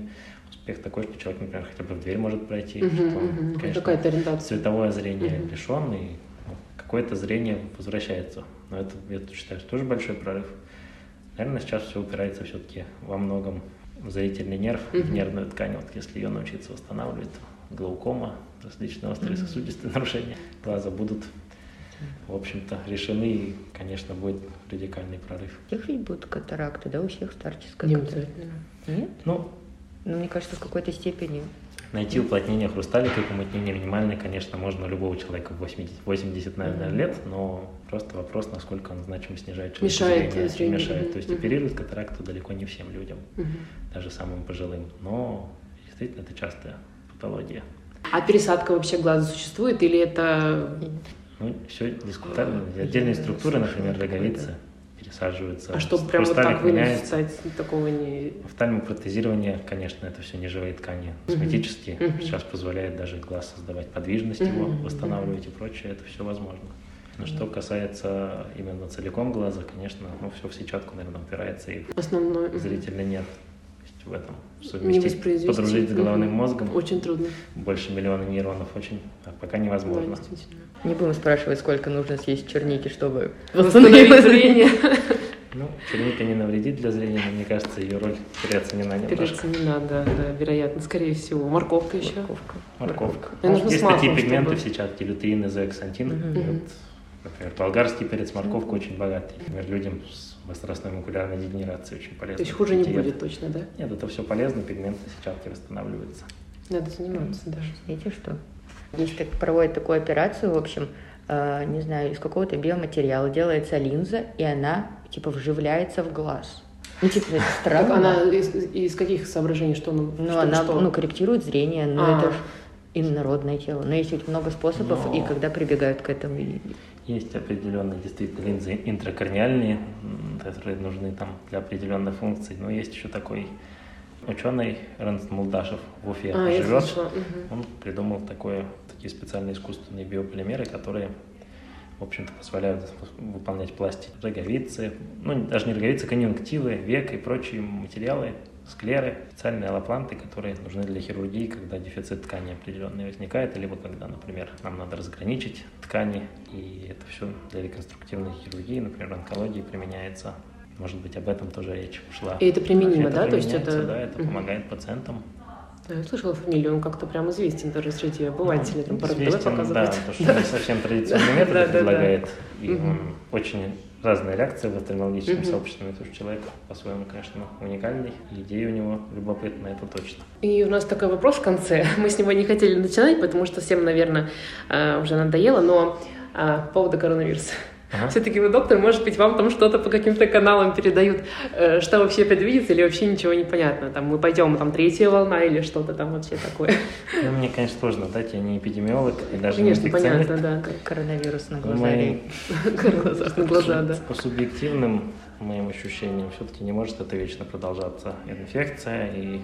успех такой, что человек, например, хотя бы в дверь может пройти, Мгм, что он. Хоть конечно, Какая-то ориентация. цветовое зрение Мгм. лишен, и ну, какое-то зрение возвращается. Но это, я считаю, что тоже большой прорыв. Наверное, сейчас все упирается все-таки во многом в зрительный нерв, в Мгм. нервную ткань. Вот если ее научиться восстанавливать, то глаукома, различные острые Мгм. сосудистые нарушения глаза будут, в общем-то, решены, и, конечно, будет радикальный прорыв. У всех ведь будут катаракты, да, у всех старческая Не катаракта. Нет? Ну, Ну, мне кажется, в какой-то степени. Найти уплотнение хрусталика и помутнение минимальное, конечно, можно у любого человека в 80, 80 наверное, Мгм. лет, но просто вопрос, насколько он значимо снижает человеку Мешает зрение, и зрению, мешает. То есть мгм. оперируют катаракту далеко не всем людям, Мгм. даже самым пожилым, но действительно это частая патология. А пересадка вообще глаза существует или это... Ну, все дискутабельно. Отдельные структуры, например, роговицы, пересаживаются. А чтобы прям вот так меняется. стать, такого не... Офтальмопротезирование, конечно, это все неживые ткани, косметические. Мгм. Сейчас позволяет даже глаз создавать подвижность Мгм. его, восстанавливать и прочее, это все возможно. Но что касается именно целиком глаза, конечно, ну, все в сетчатку, наверное, упирается и Основной... мгм. зрительно нет. В этом совместить, подружить с головным мозгом, Очень трудно. больше миллиона нейронов, очень а пока Да, невозможно. действительно. Не будем спрашивать, сколько нужно съесть черники, чтобы Восстановить зрение. Ну, черника не навредит для зрения, но мне кажется, ее роль переоценена немножко. Переться не надо, да, вероятно, скорее всего. Морковка еще. Морковка. Морковка. Мне нужно Есть такие пигменты чтобы- в сетчатке, лютеин и зоэксантин. Например, болгарский перец, морковка очень богатый. Например, людям с возрастной макулярной дегенерацией очень полезно. То есть хуже не диета. будет точно, да? Нет, это все полезно, пигменты сетчатки восстанавливаются. Надо заниматься, да. Видите, что? Есть так, проводят такую операцию, в общем, э, не знаю, из какого-то биоматериала делается линза, и она, типа, вживляется в глаз. Ну, типа, это странно. Так она из, из каких соображений, что ну, Ну, что- она, что? ну, корректирует зрение, но А. это ж инородное тело. Но есть ведь много способов, Но- и когда прибегают к этому, Есть определенные действительно линзы интракорниальные, которые нужны там для определенных функций. Но есть еще такой ученый Эрнст Мулдашев в Уфе А, живет. мгм. Он придумал такое, такие специальные искусственные биополимеры, которые, в общем-то, позволяют выполнять пластик роговицы, ну, даже не роговицы, конъюнктивы, век и прочие материалы, склеры, специальные аллопланты, которые нужны для хирургии, когда дефицит ткани определенный возникает, либо когда, например, нам надо разграничить ткани, и это все для реконструктивной хирургии, например, онкологии применяется. Может быть, об этом тоже речь шла. И это применимо, да? То есть это- Да, это помогает пациентам Да, я слышала фамилию, он как-то прям известен даже среди обывателей, там Ну, РТВ известен, да, потому что не совсем да, да. предлагает. И он очень разные реакции в офтальмологическом Мгм. сообществе. Это же человек по-своему, конечно, уникальный. И идея у него любопытная, это точно. И у нас такой вопрос в конце. Мы с него не хотели начинать, потому что всем, наверное, а, уже надоело, но а, по поводу коронавируса. Ага. Все-таки вы доктор, может быть, вам там что-то по каким-то каналам передают, э, что вообще предвидится или вообще ничего не понятно. Там мы пойдем, там третья волна или что-то там вообще такое. Ну, мне, конечно, сложно дать, я не эпидемиолог и даже Конечно, не понятно, да. как коронавирус на глаза. моим- Глаза на глаза, да. По субъективным моим ощущениям, все-таки не может это вечно продолжаться инфекция, и,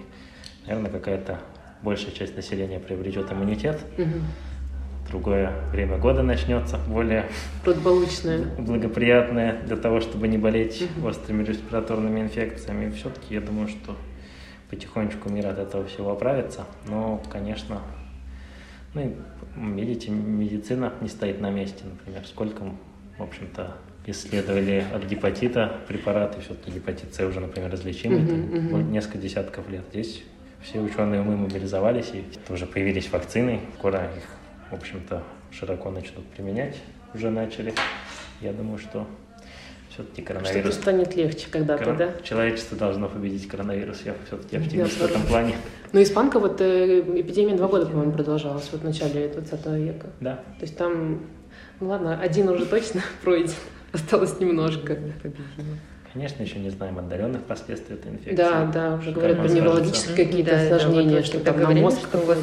наверное, какая-то большая часть населения приобретет иммунитет, Мгм. Другое время года начнется, более Благополучная. благоприятное для того, чтобы не болеть Мгм. острыми респираторными инфекциями. Все-таки я думаю, что потихонечку мир от этого всего оправится. Но, конечно, ну видите, медицина не стоит на месте, например. Сколько, в общем-то, исследовали от гепатита препараты, все-таки гепатит С уже, например, различимый, там, более- несколько десятков лет. Здесь все ученые умы мобилизовались, и уже появились вакцины, скоро их, в общем-то, широко начнут применять, уже начали. Я думаю, что все-таки Что-то коронавирус... станет легче когда-то, корон- да? Человечество должно победить коронавирус. Я все-таки Я оптимист в этом плане. Ну, испанка, вот э, эпидемия два года, по-моему, продолжалась, вот в начале 20 века. Да. То есть там, ну ладно, один уже точно пройден, осталось немножко. Конечно, еще не знаем отдаленных последствий этой инфекции. Да, да, уже говорят про неврологические какие-то да, осложнения, что там на мозг какой-то.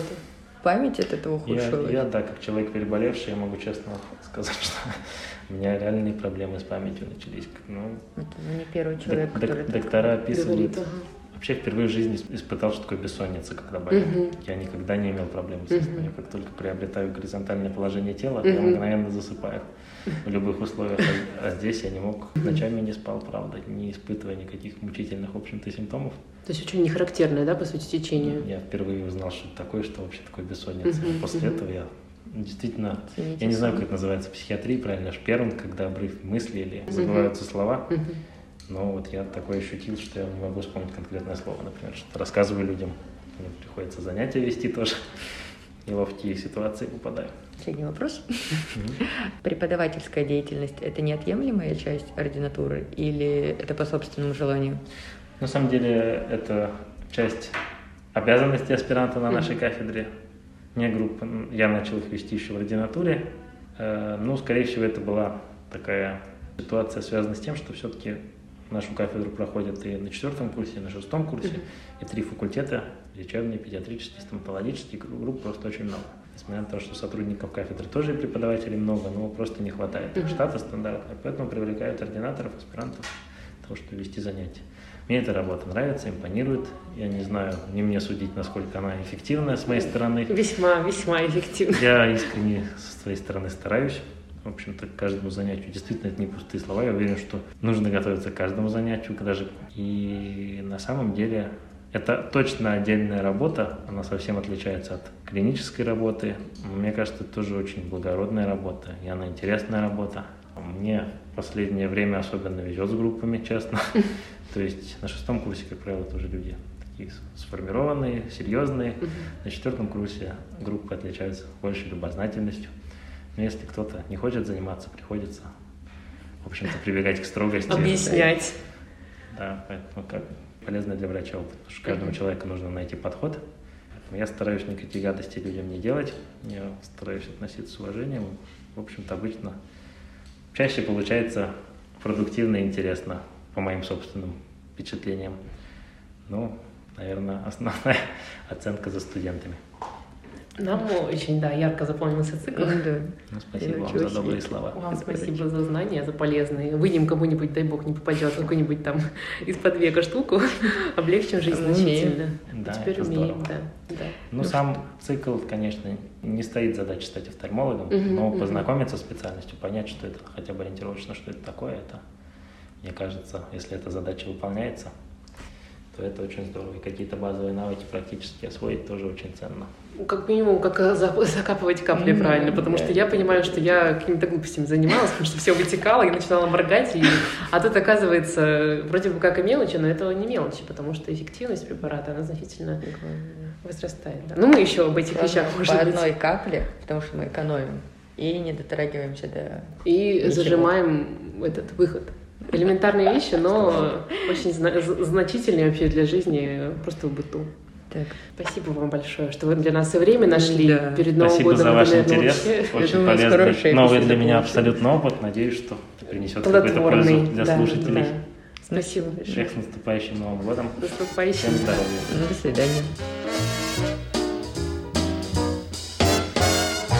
Память от этого Я, ухудшилась. я, да, как человек переболевший, я могу честно сказать, что у меня реальные проблемы с памятью начались. Ну, Это ну, не первый человек, док- который... доктора описывают. Говорит, ага. Вообще впервые в жизни исп- испытал, что такое бессонница, когда болел. Мгм. Я никогда не имел проблем с сном. Я как только приобретаю горизонтальное положение тела, Мгм. я мгновенно засыпаю в любых условиях. А, а здесь я не мог, ночами не спал, правда, не испытывая никаких мучительных, в общем-то, симптомов. То есть очень нехарактерное, да, по сути, течение? Я впервые узнал, что это такое, что вообще такое бессонница. После этого я действительно, Цените я не знаю, как это называется в психиатрии, правильно, шперн, когда обрыв мысли или забываются слова. Но вот я такое ощутил, что я не могу вспомнить конкретное слово, например, что рассказываю людям, мне приходится занятия вести тоже, и в такие ситуации попадаю. Последний вопрос. Преподавательская деятельность – это неотъемлемая часть ординатуры или это по собственному желанию? На самом деле это часть обязанностей аспиранта на нашей кафедре, не группы. Я начал их вести еще в ординатуре. Э, Ну, скорее всего, это была такая ситуация, связанная с тем, что все-таки нашу кафедру проходят и на четвертом курсе, и на шестом курсе, и три факультета – лечебный, педиатрический, стоматологический, гру- групп просто очень много. Несмотря на то, что сотрудников кафедры тоже и преподавателей много, но просто не хватает штата стандартного, поэтому привлекают ординаторов, аспирантов того, чтобы вести занятия. Мне эта работа нравится, импонирует. Я не знаю, не мне судить, насколько она эффективная с моей стороны. Весьма, весьма эффективно. Я искренне со своей стороны стараюсь. В общем-то, к каждому занятию. Действительно, это не пустые слова. Я уверен, что нужно готовиться к каждому занятию даже. И на самом деле это точно отдельная работа. Она совсем отличается от клинической работы. Мне кажется, это тоже очень благородная работа. И она интересная работа. Мне в последнее время особенно везет с группами, честно. То есть на шестом курсе, как правило, тоже люди такие сформированные, серьезные. На четвертом курсе группы отличаются большей любознательностью. Но если кто-то не хочет заниматься, приходится, в общем-то, прибегать к строгости. Объяснять. Да, поэтому как полезно для врача опыт, потому что каждому человеку нужно найти подход. Поэтому я стараюсь никаких гадостей людям не делать. Я стараюсь относиться с уважением. В общем-то, обычно чаще получается продуктивно и интересно, по моим собственным впечатлениям. Ну, наверное, основная оценка за студентами. Нам очень, да, ярко запомнился цикл. Да. Ну, спасибо вам за добрые слова. Вам спасибо за знания, за полезные. Вынем кому-нибудь, дай бог, не попадет какую-нибудь там из-под века штуку, облегчим жизнь значительно. Да, Теперь это умеем, здорово. да. да. Ну, сам цикл, конечно, не стоит задача стать офтальмологом, но познакомиться с специальностью, понять, что это хотя бы ориентировочно, что это такое, это, мне кажется, если эта задача выполняется, то это очень здорово. И какие-то базовые навыки практически освоить тоже очень ценно. Как минимум, как за- закапывать капли Мгм, правильно, потому что я понимаю, что я какими-то глупостями занималась, потому что все вытекало, я начинала моргать, и... а тут оказывается вроде бы как и мелочи, но это не мелочи, потому что эффективность препарата, она значительно возрастает. да. Ну, мы еще об этих вещах, по может быть, одной капле, потому что мы экономим. И не дотрагиваемся до... и Ничего. зажимаем этот выход. Элементарные вещи, но очень значительные вообще для жизни просто в быту. Так. Спасибо вам большое, что вы для нас и время нашли Да. перед Новым Спасибо годом. за ваш наверное, интерес. вообще Очень думаю, полезный, новый для меня получились. абсолютно опыт. Надеюсь, что принесет какую-то пользу для да, слушателей. да. Спасибо большое. Всех с наступающим Новым годом. Наступающим. Всем здоровья. До свидания.